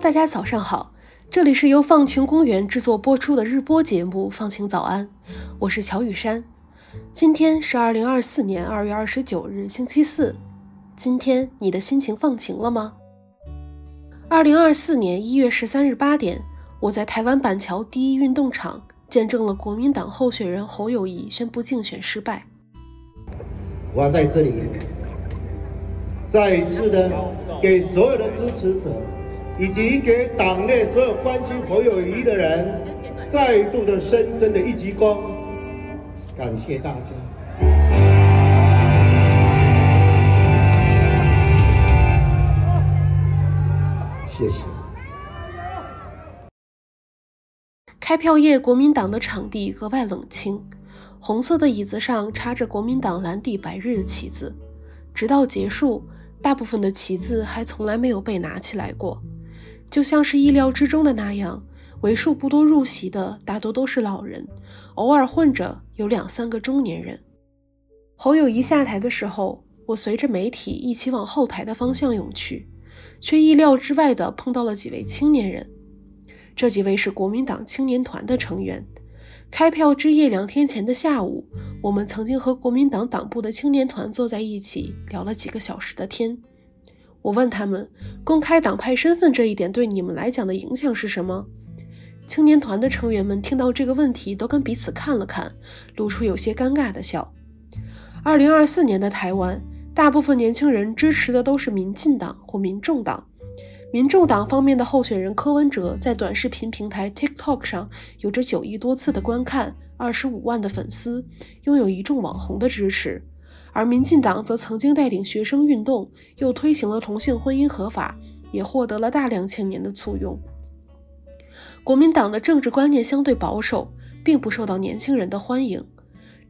大家早上好，这里是由放晴公园制作播出的日播节目《放晴早安》，我是乔雨山。今天是二零二四年二月二十九日，星期四。今天你的心情放晴了吗？二零二四年一月十三日八点，我在台湾板桥第一运动场见证了国民党候选人侯友谊宣布竞选失败。我在这里再一次的给所有的支持者。以及给党内所有关心侯友谊的人，再度的深深的一鞠躬，感谢大家，谢谢。开票夜，国民党的场地格外冷清，红色的椅子上插着国民党蓝底白日的旗子，直到结束，大部分的旗子还从来没有被拿起来过。就像是意料之中的那样，为数不多入席的大多都是老人，偶尔混着有两三个中年人。侯友谊下台的时候，我随着媒体一起往后台的方向涌去，却意料之外的碰到了几位青年人。这几位是国民党青年团的成员。开票之夜两天前的下午，我们曾经和国民党党部的青年团坐在一起，聊了几个小时的天。我问他们，公开党派身份这一点对你们来讲的影响是什么？青年团的成员们听到这个问题，都跟彼此看了看，露出有些尴尬的笑。二零二四年的台湾，大部分年轻人支持的都是民进党或民众党。民众党方面的候选人柯文哲，在短视频平台 TikTok 上有着九亿多次的观看，二十五万的粉丝，拥有一众网红的支持。而民进党则曾经带领学生运动，又推行了同性婚姻合法，也获得了大量青年的簇拥。国民党的政治观念相对保守，并不受到年轻人的欢迎。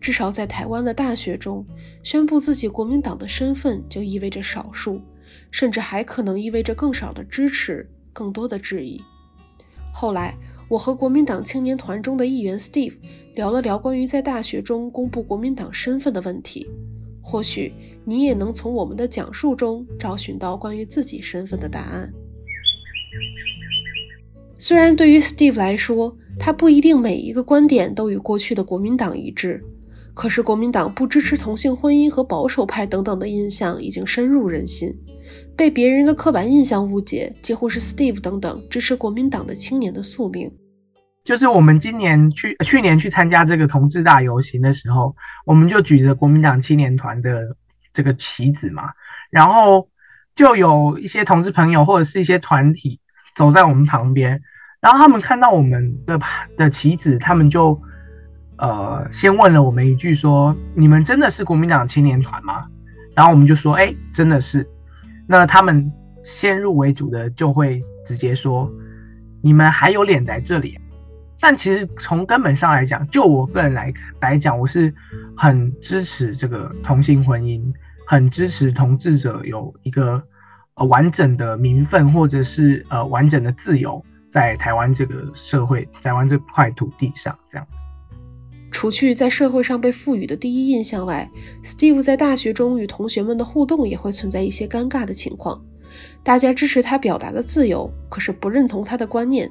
至少在台湾的大学中，宣布自己国民党的身份就意味着少数，甚至还可能意味着更少的支持，更多的质疑。后来，我和国民党青年团中的议员 Steve 聊了聊关于在大学中公布国民党身份的问题。或许你也能从我们的讲述中找寻到关于自己身份的答案。虽然对于 Steve 来说，他不一定每一个观点都与过去的国民党一致，可是国民党不支持同性婚姻和保守派等等的印象已经深入人心，被别人的刻板印象误解，几乎是 Steve 等等支持国民党的青年的宿命。就是我们今年去去年去参加这个同志大游行的时候，我们就举着国民党青年团的这个旗子嘛，然后就有一些同志朋友或者是一些团体走在我们旁边，然后他们看到我们的的旗子，他们就呃先问了我们一句说：“你们真的是国民党青年团吗？”然后我们就说：“哎，真的是。”那他们先入为主的就会直接说：“你们还有脸在这里？”但其实从根本上来讲，就我个人来来讲，我是很支持这个同性婚姻，很支持同志者有一个呃完整的名分或者是呃完整的自由，在台湾这个社会、台湾这块土地上这样子。除去在社会上被赋予的第一印象外，Steve 在大学中与同学们的互动也会存在一些尴尬的情况。大家支持他表达的自由，可是不认同他的观念。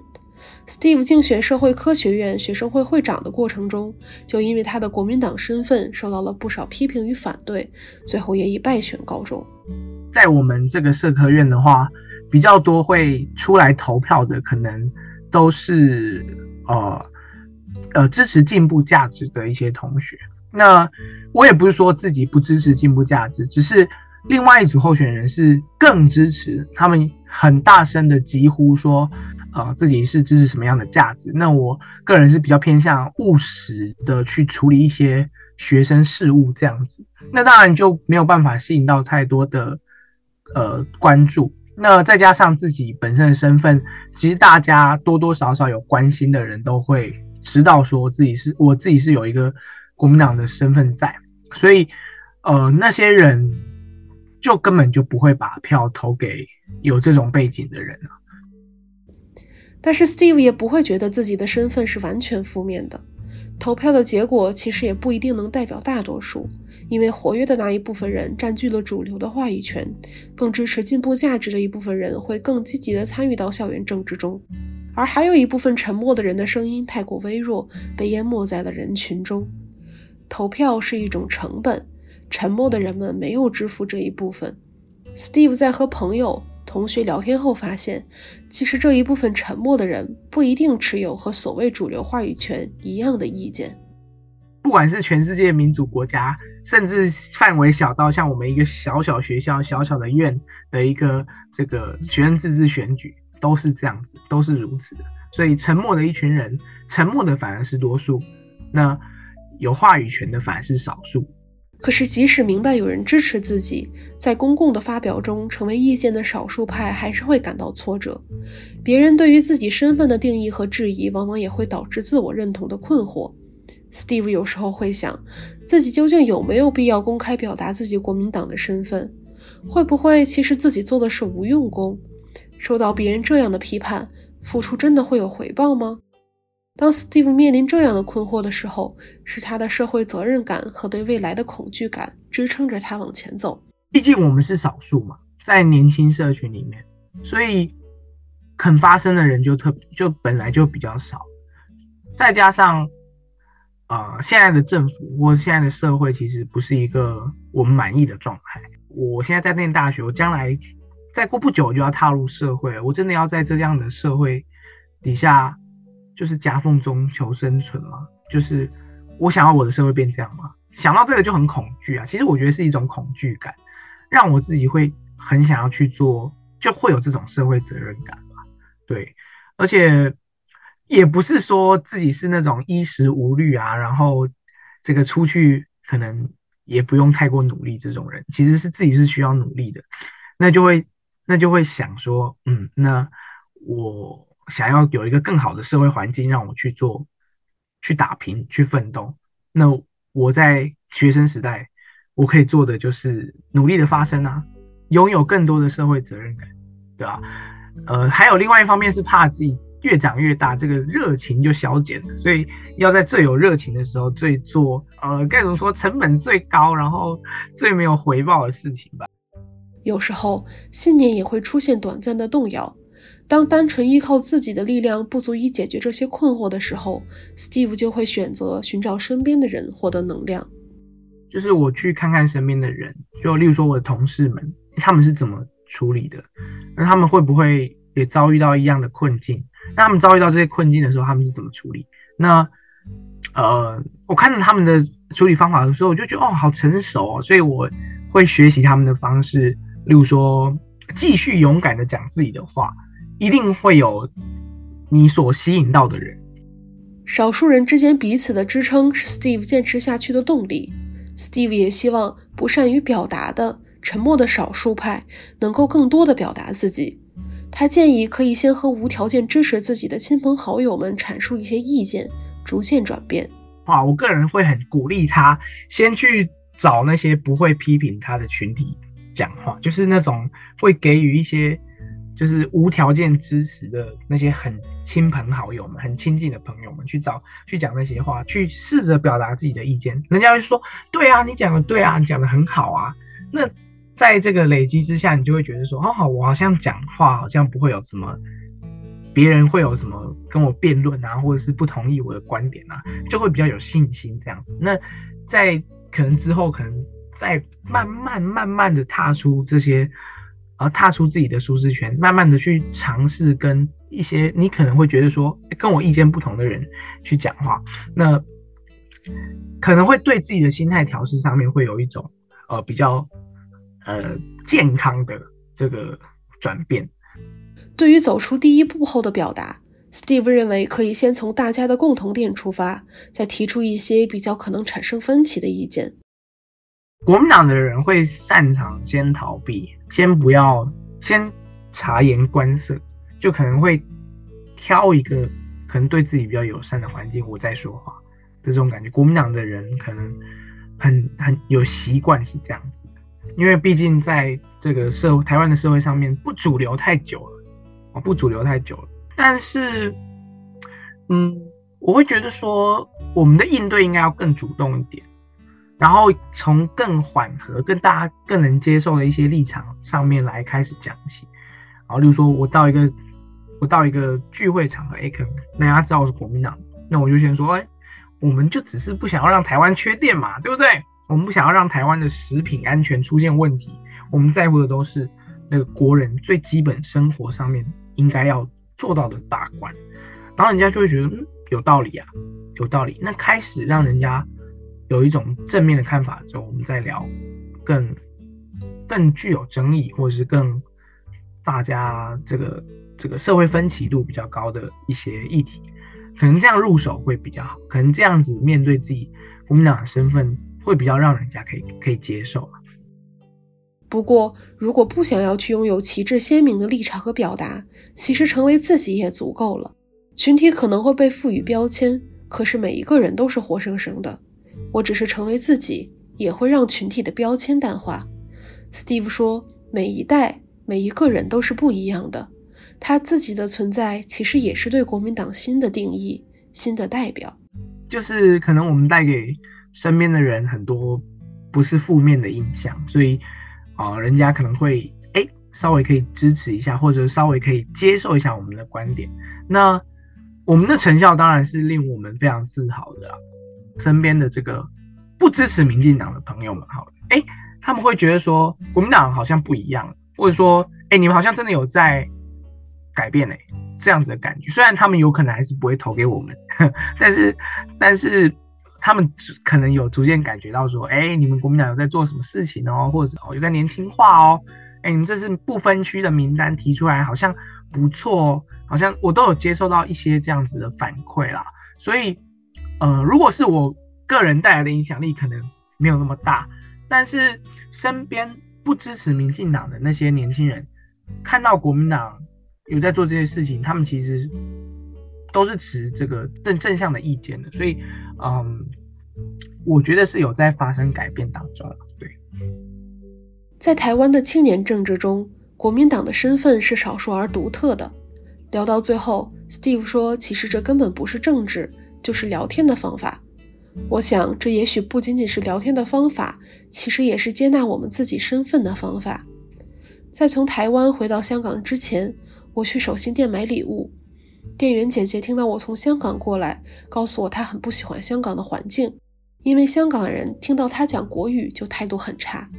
Steve 竞选社会科学院学生会会长的过程中，就因为他的国民党身份受到了不少批评与反对，最后也以败选告终。在我们这个社科院的话，比较多会出来投票的，可能都是呃呃支持进步价值的一些同学。那我也不是说自己不支持进步价值，只是另外一组候选人是更支持，他们很大声的疾呼说。呃，自己是支持什么样的价值？那我个人是比较偏向务实的去处理一些学生事务这样子。那当然就没有办法吸引到太多的呃关注。那再加上自己本身的身份，其实大家多多少少有关心的人都会知道，说自己是我自己是有一个国民党的身份在，所以呃那些人就根本就不会把票投给有这种背景的人了。但是 Steve 也不会觉得自己的身份是完全负面的。投票的结果其实也不一定能代表大多数，因为活跃的那一部分人占据了主流的话语权，更支持进步价值的一部分人会更积极地参与到校园政治中，而还有一部分沉默的人的声音太过微弱，被淹没在了人群中。投票是一种成本，沉默的人们没有支付这一部分。Steve 在和朋友。同学聊天后发现，其实这一部分沉默的人不一定持有和所谓主流话语权一样的意见。不管是全世界民主国家，甚至范围小到像我们一个小小学校、小小的院的一个这个学生自治选举，都是这样子，都是如此的。所以，沉默的一群人，沉默的反而是多数；那有话语权的反而是少数。可是，即使明白有人支持自己，在公共的发表中成为意见的少数派，还是会感到挫折。别人对于自己身份的定义和质疑，往往也会导致自我认同的困惑。Steve 有时候会想，自己究竟有没有必要公开表达自己国民党的身份？会不会其实自己做的是无用功？受到别人这样的批判，付出真的会有回报吗？当 Steve 面临这样的困惑的时候，是他的社会责任感和对未来的恐惧感支撑着他往前走。毕竟我们是少数嘛，在年轻社群里面，所以肯发声的人就特就本来就比较少。再加上，呃，现在的政府或现在的社会其实不是一个我们满意的状态。我现在在念大学，我将来再过不久就要踏入社会，我真的要在这样的社会底下。就是夹缝中求生存吗？就是我想要我的社会变这样吗？想到这个就很恐惧啊！其实我觉得是一种恐惧感，让我自己会很想要去做，就会有这种社会责任感吧。对，而且也不是说自己是那种衣食无虑啊，然后这个出去可能也不用太过努力这种人，其实是自己是需要努力的，那就会那就会想说，嗯，那我。想要有一个更好的社会环境，让我去做、去打拼、去奋斗。那我在学生时代，我可以做的就是努力的发声啊，拥有更多的社会责任感，对吧？呃，还有另外一方面是怕自己越长越大，这个热情就消减了，所以要在最有热情的时候，最做呃该怎么说，成本最高，然后最没有回报的事情吧。有时候信念也会出现短暂的动摇。当单纯依靠自己的力量不足以解决这些困惑的时候，Steve 就会选择寻找身边的人获得能量。就是我去看看身边的人，就例如说我的同事们，他们是怎么处理的？那他们会不会也遭遇到一样的困境？那他们遭遇到这些困境的时候，他们是怎么处理？那呃，我看着他们的处理方法的时候，我就觉得哦，好成熟哦，所以我会学习他们的方式，例如说继续勇敢的讲自己的话。一定会有你所吸引到的人。少数人之间彼此的支撑是 Steve 坚持下去的动力。Steve 也希望不善于表达的、沉默的少数派能够更多的表达自己。他建议可以先和无条件支持自己的亲朋好友们阐述一些意见，逐渐转变。哇，我个人会很鼓励他先去找那些不会批评他的群体讲话，就是那种会给予一些。就是无条件支持的那些很亲朋好友们、很亲近的朋友们去找、去讲那些话，去试着表达自己的意见。人家会说：“对啊，你讲的对啊，你讲的很好啊。”那在这个累积之下，你就会觉得说：“哦，好，我好像讲话好像不会有什么，别人会有什么跟我辩论啊，或者是不同意我的观点啊，就会比较有信心这样子。”那在可能之后，可能再慢慢、慢慢的踏出这些。而踏出自己的舒适圈，慢慢的去尝试跟一些你可能会觉得说跟我意见不同的人去讲话，那可能会对自己的心态调试上面会有一种呃比较呃健康的这个转变。对于走出第一步后的表达，Steve 认为可以先从大家的共同点出发，再提出一些比较可能产生分歧的意见。国民党的人会擅长先逃避，先不要，先察言观色，就可能会挑一个可能对自己比较友善的环境，我再说话的这种感觉。国民党的人可能很很有习惯是这样子的，因为毕竟在这个社台湾的社会上面不主流太久了，哦，不主流太久了。但是，嗯，我会觉得说，我们的应对应该要更主动一点，然后从更缓和、更大家更能接受的一些立场上面来开始讲起。然后，例如说我到一个我到一个聚会场合，哎，可能大家知道我是国民党，那我就先说，哎，我们就只是不想要让台湾缺电嘛，对不对？我们不想要让台湾的食品安全出现问题，我们在乎的都是那个国人最基本生活上面应该要做到的大关。然后人家就会觉得，嗯，有道理啊，有道理。那开始让人家有一种正面的看法之后，我们再聊更更具有争议，或者是更大家这个这个社会分歧度比较高的一些议题，可能这样入手会比较好。可能这样子面对自己国民党的身份，会比较让人家可以可以接受不过，如果不想要去拥有旗帜鲜明的立场和表达，其实成为自己也足够了。群体可能会被赋予标签，可是每一个人都是活生生的。我只是成为自己，也会让群体的标签淡化。Steve 说：“每一代、每一个人都是不一样的，他自己的存在其实也是对国民党新的定义、新的代表。就是可能我们带给身边的人很多不是负面的印象，所以啊，人家可能会哎稍微可以支持一下，或者稍微可以接受一下我们的观点。那。”我们的成效当然是令我们非常自豪的。身边的这个不支持民进党的朋友们，好，哎，他们会觉得说国民党好像不一样，或者说，哎，你们好像真的有在改变，哎，这样子的感觉。虽然他们有可能还是不会投给我们，但是，但是他们可能有逐渐感觉到说，哎，你们国民党有在做什么事情哦，或者是有在年轻化哦，哎，你们这是不分区的名单提出来，好像不错哦。好像我都有接受到一些这样子的反馈啦，所以，呃，如果是我个人带来的影响力可能没有那么大，但是身边不支持民进党的那些年轻人，看到国民党有在做这些事情，他们其实都是持这个正正向的意见的，所以，嗯，我觉得是有在发生改变当中。对，在台湾的青年政治中，国民党的身份是少数而独特的。聊到最后，Steve 说：“其实这根本不是政治，就是聊天的方法。我想，这也许不仅仅是聊天的方法，其实也是接纳我们自己身份的方法。在从台湾回到香港之前，我去手信店买礼物，店员姐姐听到我从香港过来，告诉我她很不喜欢香港的环境，因为香港人听到她讲国语就态度很差。”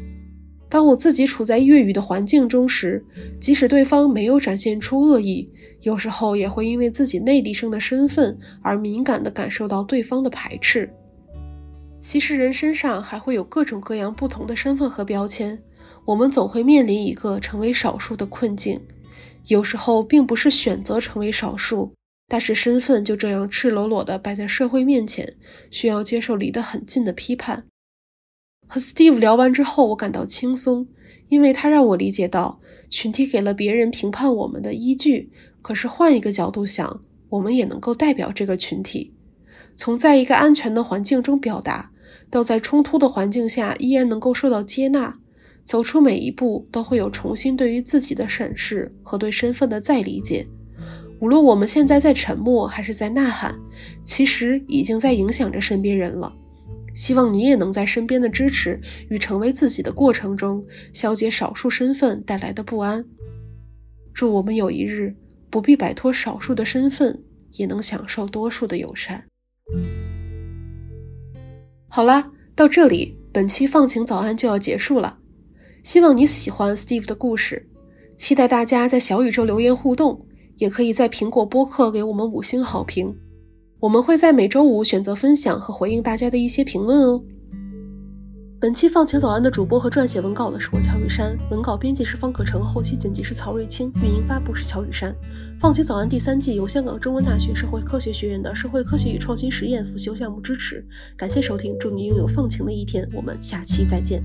当我自己处在粤语的环境中时，即使对方没有展现出恶意，有时候也会因为自己内地生的身份而敏感地感受到对方的排斥。其实人身上还会有各种各样不同的身份和标签，我们总会面临一个成为少数的困境。有时候并不是选择成为少数，但是身份就这样赤裸裸地摆在社会面前，需要接受离得很近的批判。和 Steve 聊完之后，我感到轻松，因为他让我理解到群体给了别人评判我们的依据。可是换一个角度想，我们也能够代表这个群体，从在一个安全的环境中表达，到在冲突的环境下依然能够受到接纳，走出每一步都会有重新对于自己的审视和对身份的再理解。无论我们现在在沉默还是在呐喊，其实已经在影响着身边人了。希望你也能在身边的支持与成为自己的过程中，消解少数身份带来的不安。祝我们有一日不必摆脱少数的身份，也能享受多数的友善。好啦，到这里，本期放晴早安就要结束了。希望你喜欢 Steve 的故事，期待大家在小宇宙留言互动，也可以在苹果播客给我们五星好评。我们会在每周五选择分享和回应大家的一些评论哦。本期放晴早安的主播和撰写文稿的是我乔雨山，文稿编辑是方可成，后期剪辑是曹瑞清，运营发布是乔雨山。放晴早安第三季由香港中文大学社会科学学院的社会科学与创新实验辅修项目支持。感谢收听，祝你拥有放晴的一天，我们下期再见。